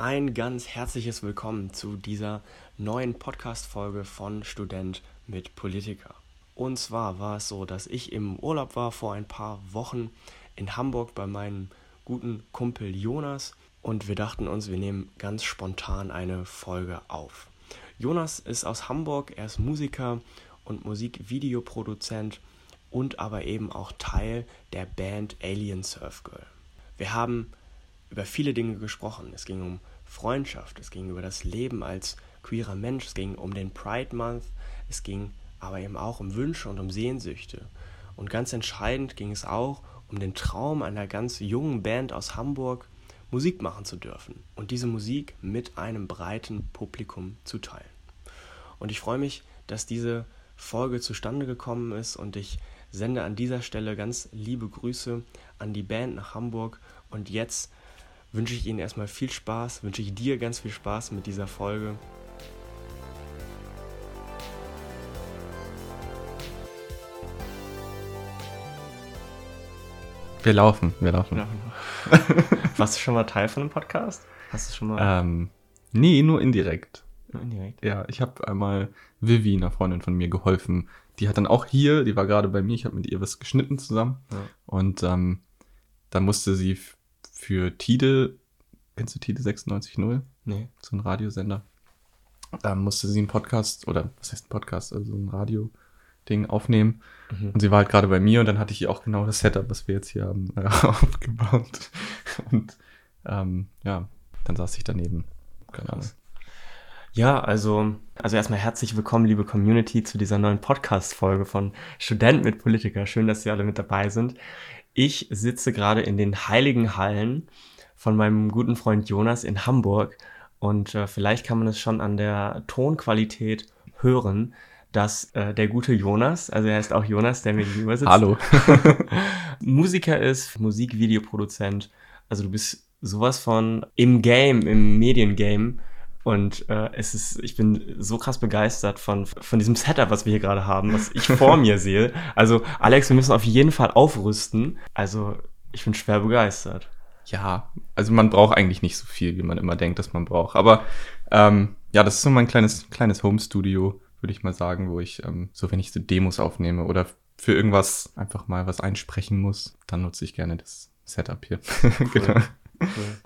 ein ganz herzliches Willkommen zu dieser neuen Podcast-Folge von Student mit Politiker. Und zwar war es so, dass ich im Urlaub war vor ein paar Wochen in Hamburg bei meinem guten Kumpel Jonas und wir dachten uns, wir nehmen ganz spontan eine Folge auf. Jonas ist aus Hamburg, er ist Musiker und Musikvideoproduzent und aber eben auch Teil der Band Alien Surf Girl. Wir haben über viele Dinge gesprochen. Es ging um Freundschaft, es ging über das Leben als queerer Mensch, es ging um den Pride Month, es ging aber eben auch um Wünsche und um Sehnsüchte. Und ganz entscheidend ging es auch um den Traum einer ganz jungen Band aus Hamburg, Musik machen zu dürfen und diese Musik mit einem breiten Publikum zu teilen. Und ich freue mich, dass diese Folge zustande gekommen ist und ich sende an dieser Stelle ganz liebe Grüße an die Band nach Hamburg und jetzt wünsche ich Ihnen erstmal viel Spaß, wünsche ich dir ganz viel Spaß mit dieser Folge. Wir laufen, wir laufen. Ja. Warst du schon mal Teil von einem Podcast? Hast du schon mal? Ähm, nee, nur indirekt. Nur indirekt? Ja, ich habe einmal Vivi, einer Freundin von mir, geholfen. Die hat dann auch hier, die war gerade bei mir, ich habe mit ihr was geschnitten zusammen. Ja. Und ähm, da musste sie für Tide, kennst du Tide 96.0? Nee. So ein Radiosender. Da musste sie einen Podcast, oder was heißt ein Podcast, also ein Radio-Ding aufnehmen. Mhm. Und sie war halt gerade bei mir und dann hatte ich ihr auch genau das Setup, was wir jetzt hier haben, aufgebaut. Und ähm, ja, dann saß ich daneben. Keine Ahnung. Ja, also, also erstmal herzlich willkommen, liebe Community, zu dieser neuen Podcast-Folge von Student mit Politiker. Schön, dass Sie alle mit dabei sind. Ich sitze gerade in den heiligen Hallen von meinem guten Freund Jonas in Hamburg und äh, vielleicht kann man es schon an der Tonqualität hören, dass äh, der gute Jonas, also er heißt auch Jonas, der mir gegenüber sitzt. Hallo. Musiker ist, Musikvideoproduzent. Also du bist sowas von im Game, im Mediengame und äh, es ist, ich bin so krass begeistert von, von diesem Setup, was wir hier gerade haben, was ich vor mir sehe. Also, Alex, wir müssen auf jeden Fall aufrüsten. Also, ich bin schwer begeistert. Ja, also man braucht eigentlich nicht so viel, wie man immer denkt, dass man braucht. Aber ähm, ja, das ist so mein kleines, kleines Home-Studio, würde ich mal sagen, wo ich, ähm, so wenn ich so Demos aufnehme oder für irgendwas einfach mal was einsprechen muss, dann nutze ich gerne das Setup hier. Cool. genau.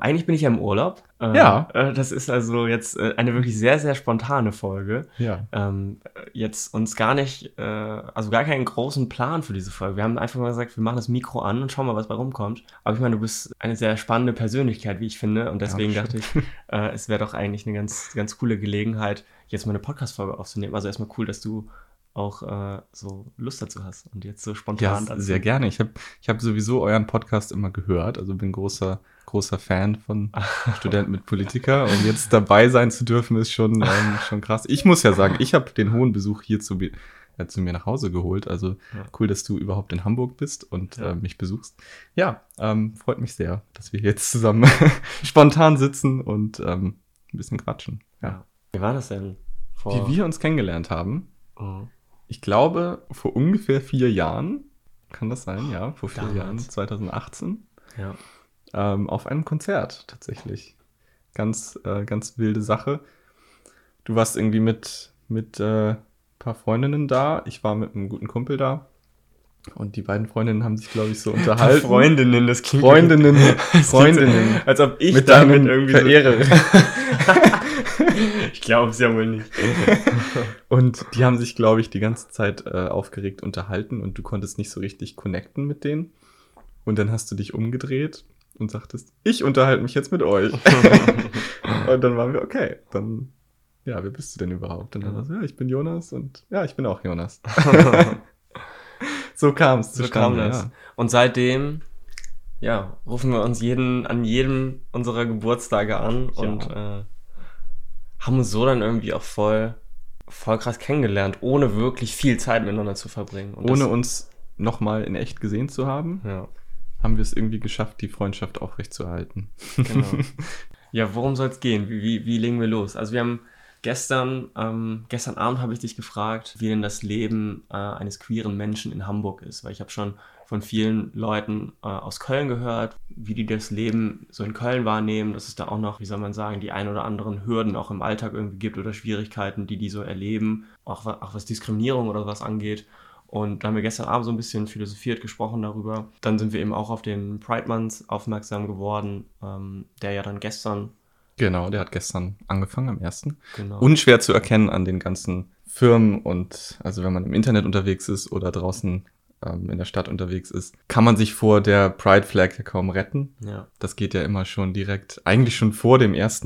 Eigentlich bin ich ja im Urlaub. Äh, ja. Äh, das ist also jetzt äh, eine wirklich sehr, sehr spontane Folge. Ja. Ähm, jetzt uns gar nicht, äh, also gar keinen großen Plan für diese Folge. Wir haben einfach mal gesagt, wir machen das Mikro an und schauen mal, was bei rumkommt. Aber ich meine, du bist eine sehr spannende Persönlichkeit, wie ich finde. Und deswegen ja, dachte ich, äh, es wäre doch eigentlich eine ganz, ganz coole Gelegenheit, jetzt mal eine Podcast-Folge aufzunehmen. Also erstmal cool, dass du auch äh, so Lust dazu hast und jetzt so spontan. Ja, sehr gerne. Ich habe ich hab sowieso euren Podcast immer gehört, also bin großer großer Fan von Studenten mit Politiker und jetzt dabei sein zu dürfen ist schon ähm, schon krass. Ich muss ja sagen, ich habe den hohen Besuch hier zu, äh, zu mir nach Hause geholt. Also ja. cool, dass du überhaupt in Hamburg bist und ja. äh, mich besuchst. Ja, ähm, freut mich sehr, dass wir jetzt zusammen spontan sitzen und ähm, ein bisschen quatschen. Ja. Wie war das denn? Vor Wie wir uns kennengelernt haben. Mhm ich glaube, vor ungefähr vier Jahren, kann das sein, ja, vor vier Damals. Jahren, 2018, ja. Ähm, auf einem Konzert tatsächlich. Ganz, äh, ganz wilde Sache. Du warst irgendwie mit, mit äh, paar Freundinnen da. Ich war mit einem guten Kumpel da. Und die beiden Freundinnen haben sich, glaube ich, so unterhalten. Freundinnen, das klingt. Freundinnen, Freundinnen. Als ob ich mit damit irgendwie Verehrerin. So ich glaube es ja wohl nicht. und die haben sich, glaube ich, die ganze Zeit äh, aufgeregt unterhalten und du konntest nicht so richtig connecten mit denen. Und dann hast du dich umgedreht und sagtest, ich unterhalte mich jetzt mit euch. und dann waren wir, okay, dann, ja, wer bist du denn überhaupt? Und dann war so, ja, ich bin Jonas und ja, ich bin auch Jonas. so kam es so kam das. Ja. Und seitdem, ja, rufen wir uns jeden, an jedem unserer Geburtstage an ja. und äh, haben uns so dann irgendwie auch voll, voll krass kennengelernt, ohne wirklich viel Zeit miteinander zu verbringen. Und ohne uns nochmal in echt gesehen zu haben, ja. Haben wir es irgendwie geschafft, die Freundschaft aufrechtzuerhalten. Genau. ja, worum soll es gehen? Wie, wie, wie legen wir los? Also wir haben gestern, ähm, gestern Abend habe ich dich gefragt, wie denn das Leben äh, eines queeren Menschen in Hamburg ist, weil ich habe schon von vielen Leuten äh, aus Köln gehört, wie die das Leben so in Köln wahrnehmen, dass es da auch noch, wie soll man sagen, die ein oder anderen Hürden auch im Alltag irgendwie gibt oder Schwierigkeiten, die die so erleben, auch, auch was Diskriminierung oder was angeht. Und da haben wir gestern Abend so ein bisschen philosophiert, gesprochen darüber. Dann sind wir eben auch auf den Pride Month aufmerksam geworden, ähm, der ja dann gestern. Genau, der hat gestern angefangen, am 1. Genau. Unschwer zu erkennen an den ganzen Firmen und also wenn man im Internet unterwegs ist oder draußen ähm, in der Stadt unterwegs ist, kann man sich vor der Pride Flag ja kaum retten. Ja. Das geht ja immer schon direkt, eigentlich schon vor dem 1.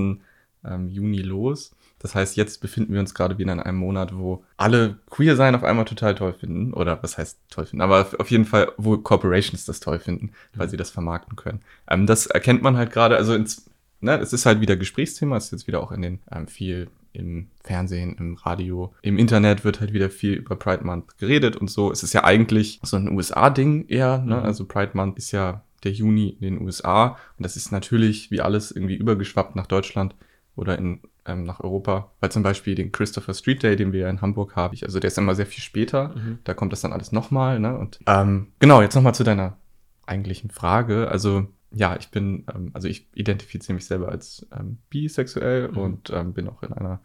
Ähm, Juni los. Das heißt, jetzt befinden wir uns gerade wieder in einem Monat, wo alle queer sein auf einmal total toll finden. Oder was heißt toll finden? Aber auf jeden Fall, wo Corporations das toll finden, weil mhm. sie das vermarkten können. Ähm, das erkennt man halt gerade, also ins, ne, es ist halt wieder Gesprächsthema, es ist jetzt wieder auch in den ähm, viel im Fernsehen, im Radio, im Internet wird halt wieder viel über Pride Month geredet und so. Es ist ja eigentlich so ein USA-Ding eher, ne? Mhm. Also Pride Month ist ja der Juni in den USA und das ist natürlich wie alles irgendwie übergeschwappt nach Deutschland oder in ähm, nach Europa, weil zum Beispiel den Christopher Street Day, den wir ja in Hamburg haben, also der ist immer sehr viel später, mhm. da kommt das dann alles nochmal, ne? Und ähm, genau, jetzt nochmal zu deiner eigentlichen Frage. Also ja, ich bin, ähm, also ich identifiziere mich selber als ähm, bisexuell mhm. und ähm, bin auch in einer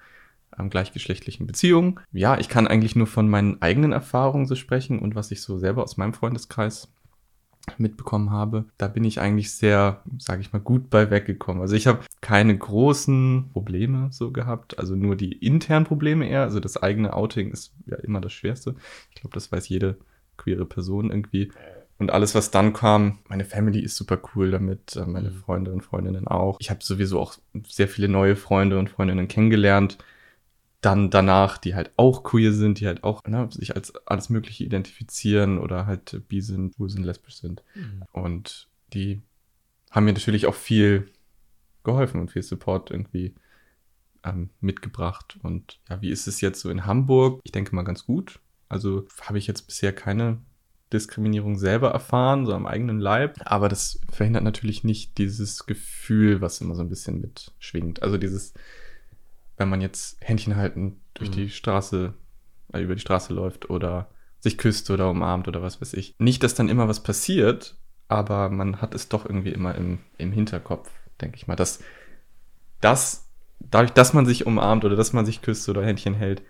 ähm, gleichgeschlechtlichen Beziehung. Ja, ich kann eigentlich nur von meinen eigenen Erfahrungen so sprechen und was ich so selber aus meinem Freundeskreis mitbekommen habe, da bin ich eigentlich sehr, sage ich mal, gut bei weggekommen. Also ich habe keine großen Probleme so gehabt, also nur die internen Probleme eher. Also das eigene Outing ist ja immer das Schwerste. Ich glaube, das weiß jede queere Person irgendwie. Und alles, was dann kam, meine Family ist super cool damit, äh, meine mhm. Freunde und Freundinnen auch. Ich habe sowieso auch sehr viele neue Freunde und Freundinnen kennengelernt, dann danach, die halt auch queer sind, die halt auch ne, sich als alles Mögliche identifizieren oder halt bi sind, schwul sind, lesbisch sind. Mhm. Und die haben mir natürlich auch viel geholfen und viel Support irgendwie ähm, mitgebracht. Und ja, wie ist es jetzt so in Hamburg? Ich denke mal ganz gut. Also habe ich jetzt bisher keine Diskriminierung selber erfahren, so am eigenen Leib. Aber das verhindert natürlich nicht dieses Gefühl, was immer so ein bisschen mitschwingt. Also dieses, wenn man jetzt Händchen halten durch mhm. die Straße, äh, über die Straße läuft oder sich küsst oder umarmt oder was weiß ich. Nicht, dass dann immer was passiert, aber man hat es doch irgendwie immer im, im Hinterkopf, denke ich mal, dass das, dadurch, dass man sich umarmt oder dass man sich küsst oder Händchen hält,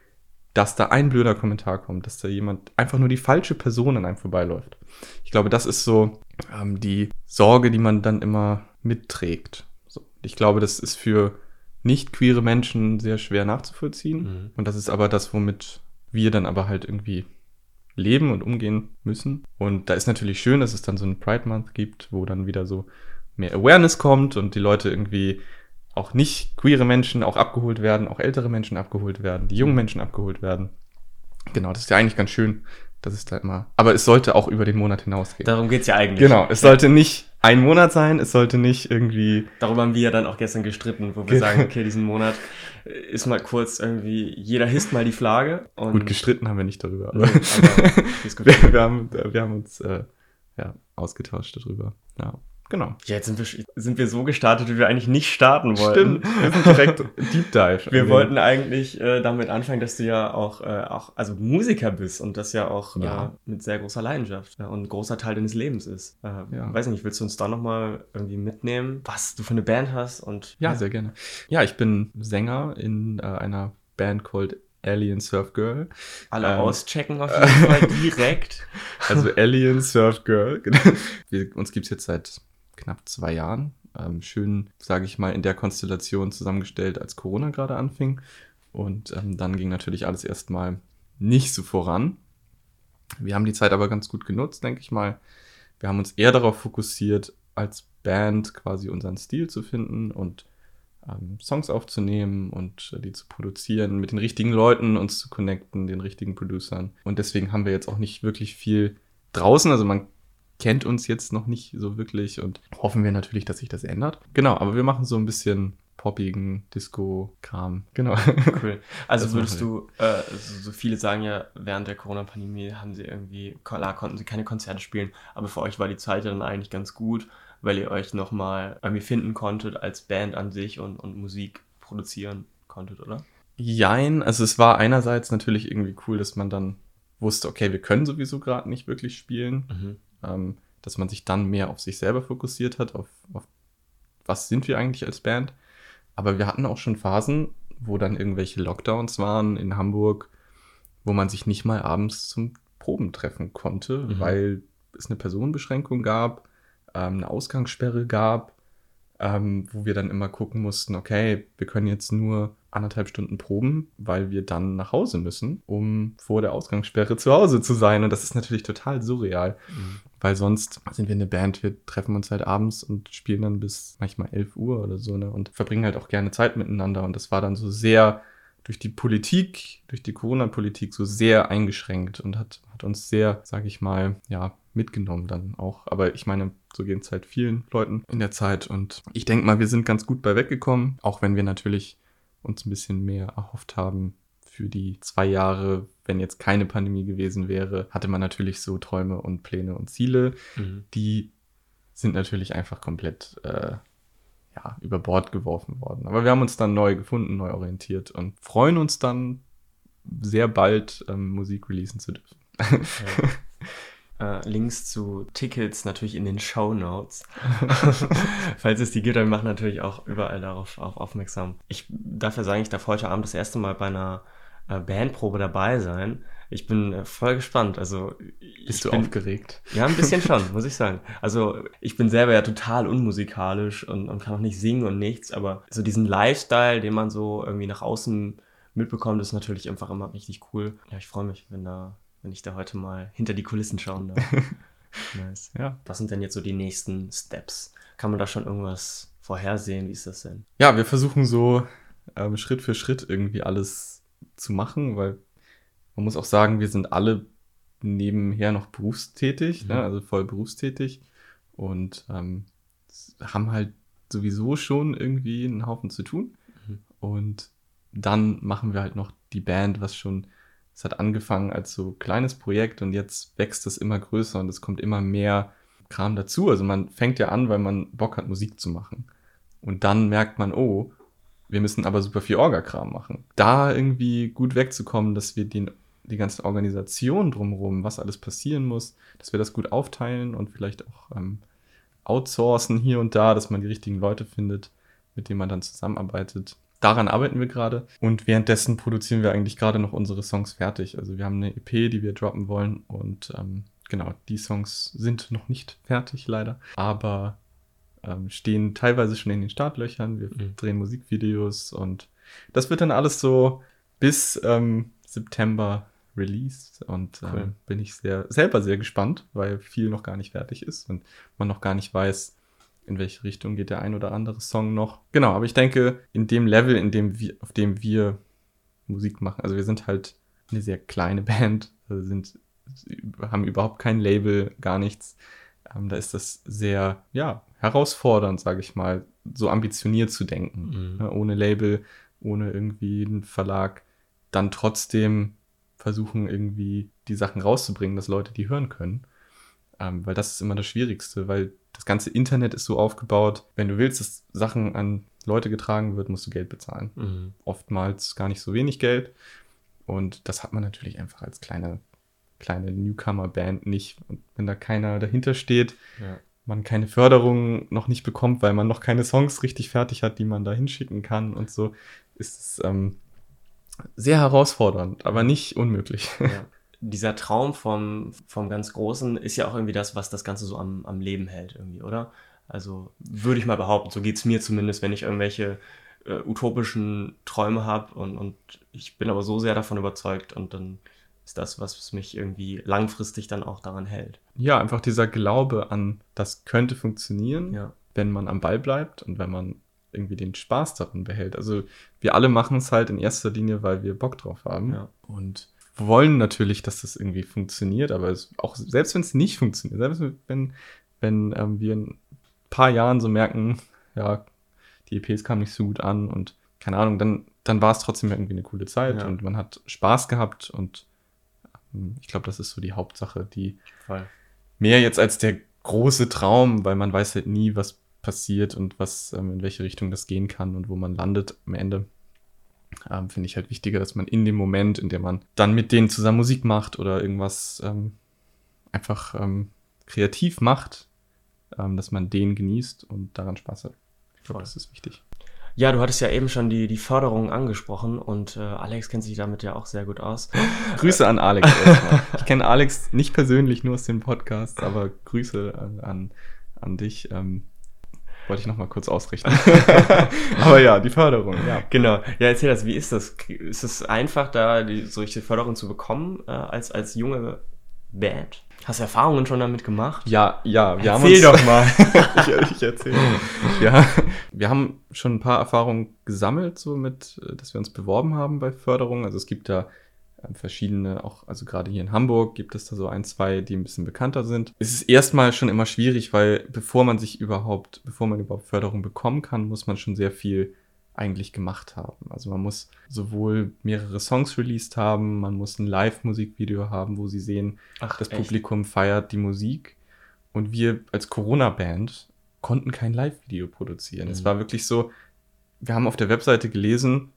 dass da ein blöder Kommentar kommt, dass da jemand einfach nur die falsche Person an einem vorbeiläuft. Ich glaube, das ist so ähm, die Sorge, die man dann immer mitträgt. So, ich glaube, das ist für nicht queere Menschen sehr schwer nachzuvollziehen. Mhm. Und das ist aber das, womit wir dann aber halt irgendwie leben und umgehen müssen. Und da ist natürlich schön, dass es dann so einen Pride Month gibt, wo dann wieder so mehr Awareness kommt und die Leute irgendwie auch nicht queere Menschen auch abgeholt werden, auch ältere Menschen abgeholt werden, die jungen Menschen abgeholt werden. Genau, das ist ja eigentlich ganz schön, dass es da immer. Aber es sollte auch über den Monat hinausgehen. Darum geht's ja eigentlich. Genau, es sollte nicht ein Monat sein, es sollte nicht irgendwie. Darüber haben wir ja dann auch gestern gestritten, wo wir sagen, okay, diesen Monat ist mal kurz irgendwie, jeder hisst mal die Flagge. Und Gut, gestritten haben wir nicht darüber. Aber, aber wir, wir, haben, wir haben uns äh, ja, ausgetauscht darüber. Ja. Genau. Ja, jetzt sind wir, sind wir so gestartet, wie wir eigentlich nicht starten wollten. Stimmt, wir sind direkt Deep Dive. Wir wollten eigentlich äh, damit anfangen, dass du ja auch, äh, auch also Musiker bist und das ja auch ja. Äh, mit sehr großer Leidenschaft ja, und ein großer Teil deines Lebens ist. Äh, ja. Weiß nicht, willst du uns da nochmal irgendwie mitnehmen, was du für eine Band hast? Und, ja, sehr gerne. Ja, ich bin Sänger in äh, einer Band called Alien Surf Girl. Alle ähm, auschecken auf jeden Fall direkt. Also Alien Surf Girl. Wir, uns gibt's jetzt seit knapp zwei Jahren. Ähm, schön, sage ich mal, in der Konstellation zusammengestellt, als Corona gerade anfing. Und ähm, dann ging natürlich alles erstmal nicht so voran. Wir haben die Zeit aber ganz gut genutzt, denke ich mal. Wir haben uns eher darauf fokussiert, als Band quasi unseren Stil zu finden und ähm, Songs aufzunehmen und äh, die zu produzieren, mit den richtigen Leuten uns zu connecten, den richtigen Producern. Und deswegen haben wir jetzt auch nicht wirklich viel draußen. Also man kennt uns jetzt noch nicht so wirklich und hoffen wir natürlich, dass sich das ändert. Genau, aber wir machen so ein bisschen poppigen Disco-Kram. Genau. Cool. Also das würdest du, äh, so, so, viele sagen ja, während der Corona-Pandemie haben sie irgendwie, klar konnten sie keine Konzerte spielen, aber für euch war die Zeit dann eigentlich ganz gut, weil ihr euch nochmal irgendwie finden konntet als Band an sich und, und Musik produzieren konntet, oder? Jein, also es war einerseits natürlich irgendwie cool, dass man dann wusste, okay, wir können sowieso gerade nicht wirklich spielen. Mhm ähm, dass man sich dann mehr auf sich selber fokussiert hat, auf, auf was sind wir eigentlich als Band. Aber wir hatten auch schon Phasen, wo dann irgendwelche Lockdowns waren in Hamburg, wo man sich nicht mal abends zum Proben treffen konnte, mhm. weil es eine Personenbeschränkung gab, ähm, eine Ausgangssperre gab, ähm, wo wir dann immer gucken mussten, okay, wir können jetzt nur anderthalb Stunden proben, weil wir dann nach Hause müssen, um vor der Ausgangssperre zu Hause zu sein. Und das ist natürlich total surreal, mhm. weil sonst sind wir eine Band, wir treffen uns halt abends und spielen dann bis manchmal 11 Uhr oder so ne? und verbringen halt auch gerne Zeit miteinander. Und das war dann so sehr durch die Politik, durch die Corona-Politik so sehr eingeschränkt und hat, hat uns sehr, sage ich mal, ja, mitgenommen dann auch. Aber ich meine, so geht es halt vielen Leuten in der Zeit. Und ich denke mal, wir sind ganz gut bei weggekommen, auch wenn wir natürlich uns ein bisschen mehr erhofft haben für die zwei Jahre, wenn jetzt keine Pandemie gewesen wäre, hatte man natürlich so Träume und Pläne und Ziele. Mhm. Die sind natürlich einfach komplett äh, ja, über Bord geworfen worden. Aber wir haben uns dann neu gefunden, neu orientiert und freuen uns dann sehr bald ähm, Musik releasen zu dürfen. Ja. Äh, Links zu Tickets natürlich in den Show Notes. Falls es die gibt, dann machen natürlich auch überall darauf auf aufmerksam. Ich darf ja sagen, ich darf heute Abend das erste Mal bei einer äh, Bandprobe dabei sein. Ich bin äh, voll gespannt. Also bist du bin, aufgeregt? Ja, ein bisschen schon, muss ich sagen. Also ich bin selber ja total unmusikalisch und, und kann auch nicht singen und nichts, aber so diesen Lifestyle, den man so irgendwie nach außen mitbekommt, ist natürlich einfach immer richtig cool. Ja, ich freue mich, wenn da wenn ich da heute mal hinter die Kulissen schauen darf. nice. Ja. Was sind denn jetzt so die nächsten Steps? Kann man da schon irgendwas vorhersehen? Wie ist das denn? Ja, wir versuchen so ähm, Schritt für Schritt irgendwie alles zu machen, weil man muss auch sagen, wir sind alle nebenher noch berufstätig, ne? mhm. ne? also voll berufstätig und ähm, haben halt sowieso schon irgendwie einen Haufen zu tun. Mhm. Und dann machen wir halt noch die Band, was schon es hat angefangen als so kleines Projekt und jetzt wächst es immer größer und es kommt immer mehr Kram dazu. Also man fängt ja an, weil man Bock hat, Musik zu machen. Und dann merkt man, oh, wir müssen aber super viel Orga-Kram machen. Da irgendwie gut wegzukommen, dass wir den, die ganze Organisation drumherum, was alles passieren muss, dass wir das gut aufteilen und vielleicht auch ähm, outsourcen hier und da, dass man die richtigen Leute findet, mit denen man dann zusammenarbeitet daran arbeiten wir gerade. Und währenddessen produzieren wir eigentlich gerade noch unsere Songs fertig. Also wir haben eine EP, die wir droppen wollen. Und ähm, genau, die Songs sind noch nicht fertig, leider. Aber ähm, stehen teilweise schon in den Startlöchern. Wir mhm. drehen Musikvideos und das wird dann alles so bis ähm, September released. Und ähm, cool. bin ich sehr, selber sehr gespannt, weil viel noch gar nicht fertig ist und man noch gar nicht weiß, in welche Richtung geht der ein oder andere Song noch. Genau, aber ich denke, in dem Level, in dem wir, auf dem wir Musik machen, also wir sind halt eine sehr kleine Band, also sind, haben überhaupt kein Label, gar nichts. Ähm, da ist das sehr, ja, herausfordernd, sage ich mal, so ambitioniert zu denken. Mhm. Ja, ohne Label, ohne irgendwie einen Verlag, dann trotzdem versuchen, irgendwie die Sachen rauszubringen, dass Leute die hören können. Ähm, weil das ist immer das Schwierigste, weil das ganze Internet ist so aufgebaut, wenn du willst, dass Sachen an Leute getragen wird, musst du Geld bezahlen. Mhm. Oftmals gar nicht so wenig Geld. Und das hat man natürlich einfach als kleine, kleine Newcomer-Band nicht. Und wenn da keiner dahinter steht, ja. man keine Förderung noch nicht bekommt, weil man noch keine Songs richtig fertig hat, die man da hinschicken kann und so, ist es ähm, sehr herausfordernd, aber nicht unmöglich. Ja dieser Traum vom, vom ganz Großen ist ja auch irgendwie das, was das Ganze so am, am Leben hält, irgendwie, oder? Also würde ich mal behaupten, so geht es mir zumindest, wenn ich irgendwelche äh, utopischen Träume habe und, und ich bin aber so sehr davon überzeugt und dann ist das, was mich irgendwie langfristig dann auch daran hält. Ja, einfach dieser Glaube an, das könnte funktionieren, ja. wenn man am Ball bleibt und wenn man irgendwie den Spaß daran behält. Also wir alle machen es halt in erster Linie, weil wir Bock drauf haben. Ja. Und wollen natürlich, dass das irgendwie funktioniert, aber es, auch selbst wenn es nicht funktioniert, selbst wenn, wenn ähm, wir in ein paar Jahren so merken, ja, die EPs kamen nicht so gut an und keine Ahnung, dann, dann war es trotzdem irgendwie eine coole Zeit ja. und man hat Spaß gehabt und ähm, ich glaube, das ist so die Hauptsache, die Voll. mehr jetzt als der große Traum, weil man weiß halt nie, was passiert und was, ähm, in welche Richtung das gehen kann und wo man landet am Ende ähm, finde ich halt wichtiger, dass man in dem Moment, in dem man dann mit denen zusammen Musik macht oder irgendwas ähm, einfach ähm, kreativ macht, ähm, dass man den genießt und daran Spaß hat. Ich glaube, das ist wichtig. Ja, du hattest ja eben schon die, die Förderung angesprochen und äh, Alex kennt sich damit ja auch sehr gut aus. Grüße an Alex erstmal. Ich kenne Alex nicht persönlich, nur aus dem Podcast, aber Grüße an, an, an dich. Ähm, wollte ich nochmal kurz ausrichten. aber ja, die Förderung, ja. Genau. Ja, erzähl das, wie ist das? Ist es einfach, da die, solche Förderung zu bekommen äh, als, als junge Band? Hast du Erfahrungen schon damit gemacht? Ja, ja. Wir Erzähl haben uns, doch mal. ich, ich erzähle. Ja, wir haben schon ein paar Erfahrungen gesammelt, so mit, dass wir uns beworben haben bei Förderung. Also es gibt da verschiedene, auch, also gerade hier in Hamburg gibt es da so ein, zwei, die ein bisschen bekannter sind. Es ist erstmal schon immer schwierig, weil bevor man sich überhaupt, bevor man überhaupt Förderung bekommen kann, muss man schon sehr viel eigentlich gemacht haben. Also man muss sowohl mehrere Songs released haben, man muss ein Live-Musikvideo haben, wo sie sehen, Ach, das echt? Publikum feiert die Musik. Und wir als Corona-Band konnten kein Live-Video produzieren. Mhm. Es war wirklich so, wir haben auf der Webseite gelesen,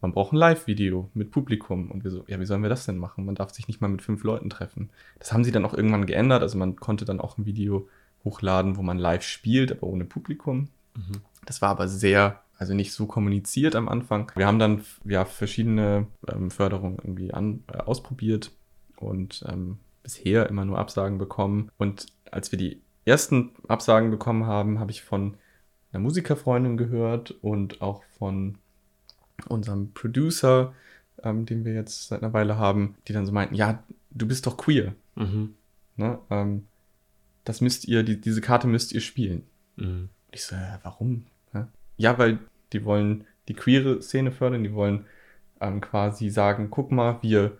man braucht ein Live-Video mit Publikum. Und wir so, ja, wie sollen wir das denn machen? Man darf sich nicht mal mit fünf Leuten treffen. Das haben sie dann auch irgendwann geändert. Also man konnte dann auch ein Video hochladen, wo man live spielt, aber ohne Publikum. Mhm. Das war aber sehr also nicht so kommuniziert am Anfang. Wir haben dann ja verschiedene ähm, Förderungen irgendwie an, äh, ausprobiert und ähm, bisher immer nur Absagen bekommen. Und als wir die ersten Absagen bekommen haben, habe ich von einer Musikerfreundin gehört und auch von unserem Producer, ähm, den wir jetzt seit einer Weile haben, die dann so meinten, ja, du bist doch queer. Mhm. Ne? Ähm, das müsst ihr, die, diese Karte müsst ihr spielen. Mhm. Ich so, äh, warum? Ja, weil die wollen die queere Szene fördern, die wollen ähm, quasi sagen, guck mal, wir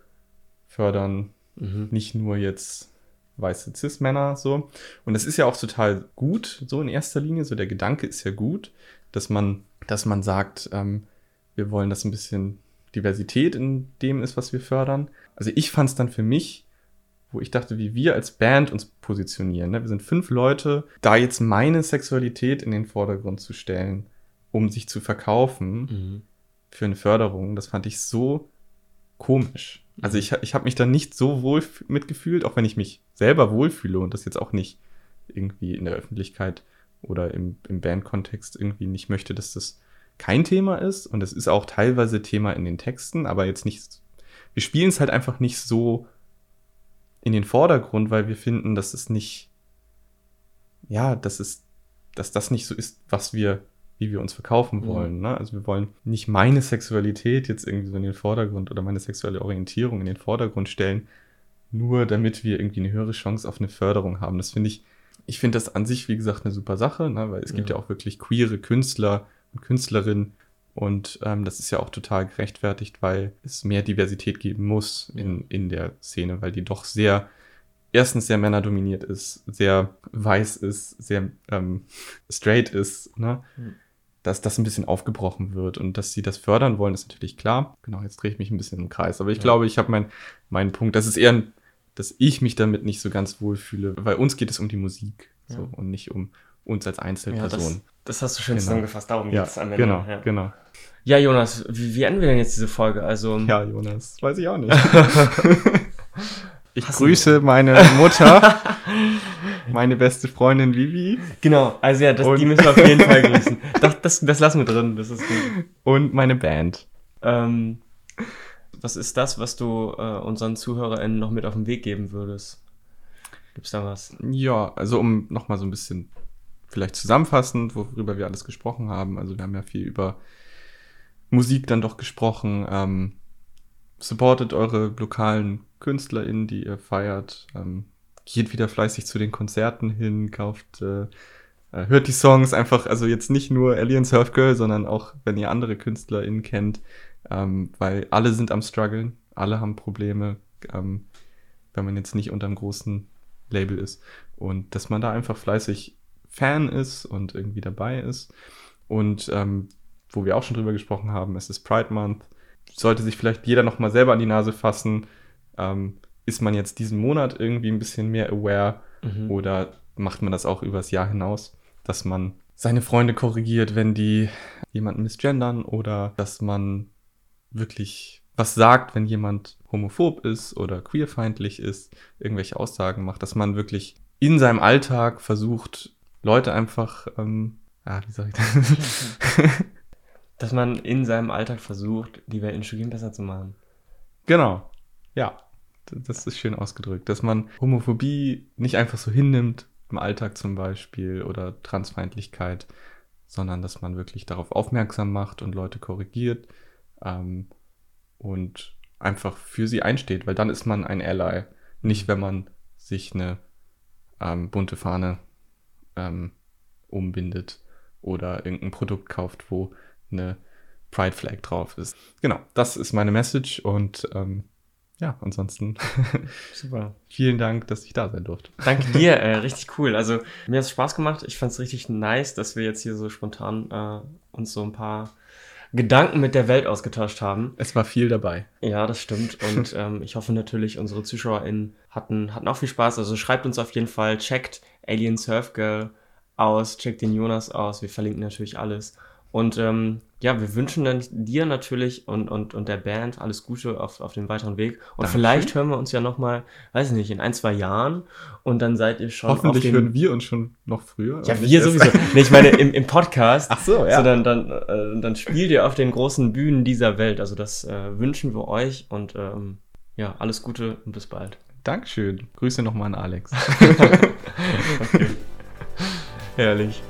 fördern mhm. nicht nur jetzt weiße Cis-Männer so. Und das ist ja auch total gut, so in erster Linie. So der Gedanke ist ja gut, dass man, dass man sagt, ähm, wir wollen, dass ein bisschen Diversität in dem ist, was wir fördern. Also ich fand es dann für mich, wo ich dachte, wie wir als Band uns positionieren. Ne? Wir sind fünf Leute, da jetzt meine Sexualität in den Vordergrund zu stellen um sich zu verkaufen mhm. für eine Förderung. Das fand ich so komisch. Also ich, ich habe mich da nicht so wohl mitgefühlt, auch wenn ich mich selber wohlfühle und das jetzt auch nicht irgendwie in der Öffentlichkeit oder im, im Bandkontext irgendwie nicht möchte, dass das kein Thema ist. Und es ist auch teilweise Thema in den Texten, aber jetzt nicht. Wir spielen es halt einfach nicht so in den Vordergrund, weil wir finden, dass es nicht, ja, dass es, dass das nicht so ist, was wir wie wir uns verkaufen mhm. wollen. Mhm. Ne? Also wir wollen nicht meine Sexualität jetzt irgendwie so in den Vordergrund oder meine sexuelle Orientierung in den Vordergrund stellen, nur damit wir irgendwie eine höhere Chance auf eine Förderung haben. Das finde ich, ich finde das an sich, wie gesagt, eine super Sache, ne? weil es ja. gibt ja auch wirklich queere Künstler und Künstlerinnen und ähm, das ist ja auch total gerechtfertigt, weil es mehr Diversität geben muss in, in der Szene, weil die doch sehr erstens sehr männerdominiert ist, sehr weiß ist, sehr ähm, straight ist. Ne? Mhm dass das ein bisschen aufgebrochen wird und dass sie das fördern wollen, ist natürlich klar. Genau, jetzt drehe ich mich ein bisschen im Kreis. Aber ich ja. glaube, ich habe mein, meinen Punkt. Das ist eher, dass ich mich damit nicht so ganz wohl fühle, weil uns geht es um die Musik ja. so, und nicht um uns als Einzelperson. Ja, das, das, hast du schön genau. zusammengefasst, darum geht es am Ende. Genau, ja. genau. Ja, Jonas, wie, wie enden wir denn jetzt diese Folge? Also, ja, Jonas, weiß ich auch nicht. ich grüße meine Mutter. meine beste Freundin Vivi. Genau, also ja, das, die müssen wir auf jeden Fall grüßen. Das, das, das lassen wir drin, das ist gut. Und meine Band. Ähm, was ist das, was du äh, unseren ZuhörerInnen noch mit auf den Weg geben würdest? Gibt's da was? Ja, also um nochmal so ein bisschen vielleicht zusammenfassend, worüber wir alles gesprochen haben. Also wir haben ja viel über Musik dann doch gesprochen. Ähm, supportet eure lokalen KünstlerInnen, die ihr feiert. Ähm, geht wieder fleißig zu den Konzerten hin, kauft, äh, äh, hört die Songs einfach, also jetzt nicht nur Alien Surf Girl, sondern auch, wenn ihr andere KünstlerInnen kennt, ähm, weil alle sind am struggeln, alle haben Probleme, ähm, wenn man jetzt nicht unter einem großen Label ist. Und dass man da einfach fleißig Fan ist und irgendwie dabei ist. Und ähm, wo wir auch schon drüber gesprochen haben, es ist Pride Month. Sollte sich vielleicht jeder nochmal selber an die Nase fassen. Ähm, ist man jetzt diesen Monat irgendwie ein bisschen mehr aware mhm. oder macht man das auch übers Jahr hinaus, dass man seine Freunde korrigiert, wenn die jemanden misgendern oder dass man wirklich was sagt, wenn jemand homophob ist oder queerfeindlich ist, irgendwelche Aussagen macht, dass man wirklich in seinem Alltag versucht, Leute einfach, ähm, ja, wie sag ich das? Dass man in seinem Alltag versucht, die Welt in Studien besser zu machen. Genau, ja. Das ist schön ausgedrückt. Dass man Homophobie nicht einfach so hinnimmt, im Alltag zum Beispiel, oder Transfeindlichkeit, sondern dass man wirklich darauf aufmerksam macht und Leute korrigiert ähm, und einfach für sie einsteht, weil dann ist man ein Ally. Nicht, wenn man sich eine ähm, bunte Fahne ähm, umbindet oder irgendein Produkt kauft, wo eine Pride Flag drauf ist. Genau, das ist meine Message und ähm, ja, ansonsten super. Vielen Dank, dass ich da sein durfte. Danke dir, äh, richtig cool. Also mir hat es Spaß gemacht. Ich fand es richtig nice, dass wir jetzt hier so spontan äh, uns so ein paar Gedanken mit der Welt ausgetauscht haben. Es war viel dabei. Ja, das stimmt. Und ähm, ich hoffe natürlich, unsere ZuschauerInnen hatten, hatten auch viel Spaß. Also schreibt uns auf jeden Fall, checkt Alien Surf Girl aus, checkt den Jonas aus. Wir verlinken natürlich alles. Und ähm, ja, wir wünschen dann dir natürlich und, und, und der Band alles Gute auf, auf den weiteren Weg. Und Dankeschön. vielleicht hören wir uns ja nochmal, weiß ich nicht, in ein, zwei Jahren und dann seid ihr schon. Hoffentlich den, hören wir uns schon noch früher. Ja, wir sowieso. nee, ich meine im, im Podcast. Ach so, ja. So, dann, dann, äh, dann spielt ihr auf den großen Bühnen dieser Welt. Also das äh, wünschen wir euch und ähm, ja, alles Gute und bis bald. Dankeschön. Grüße nochmal an Alex. okay. Herrlich.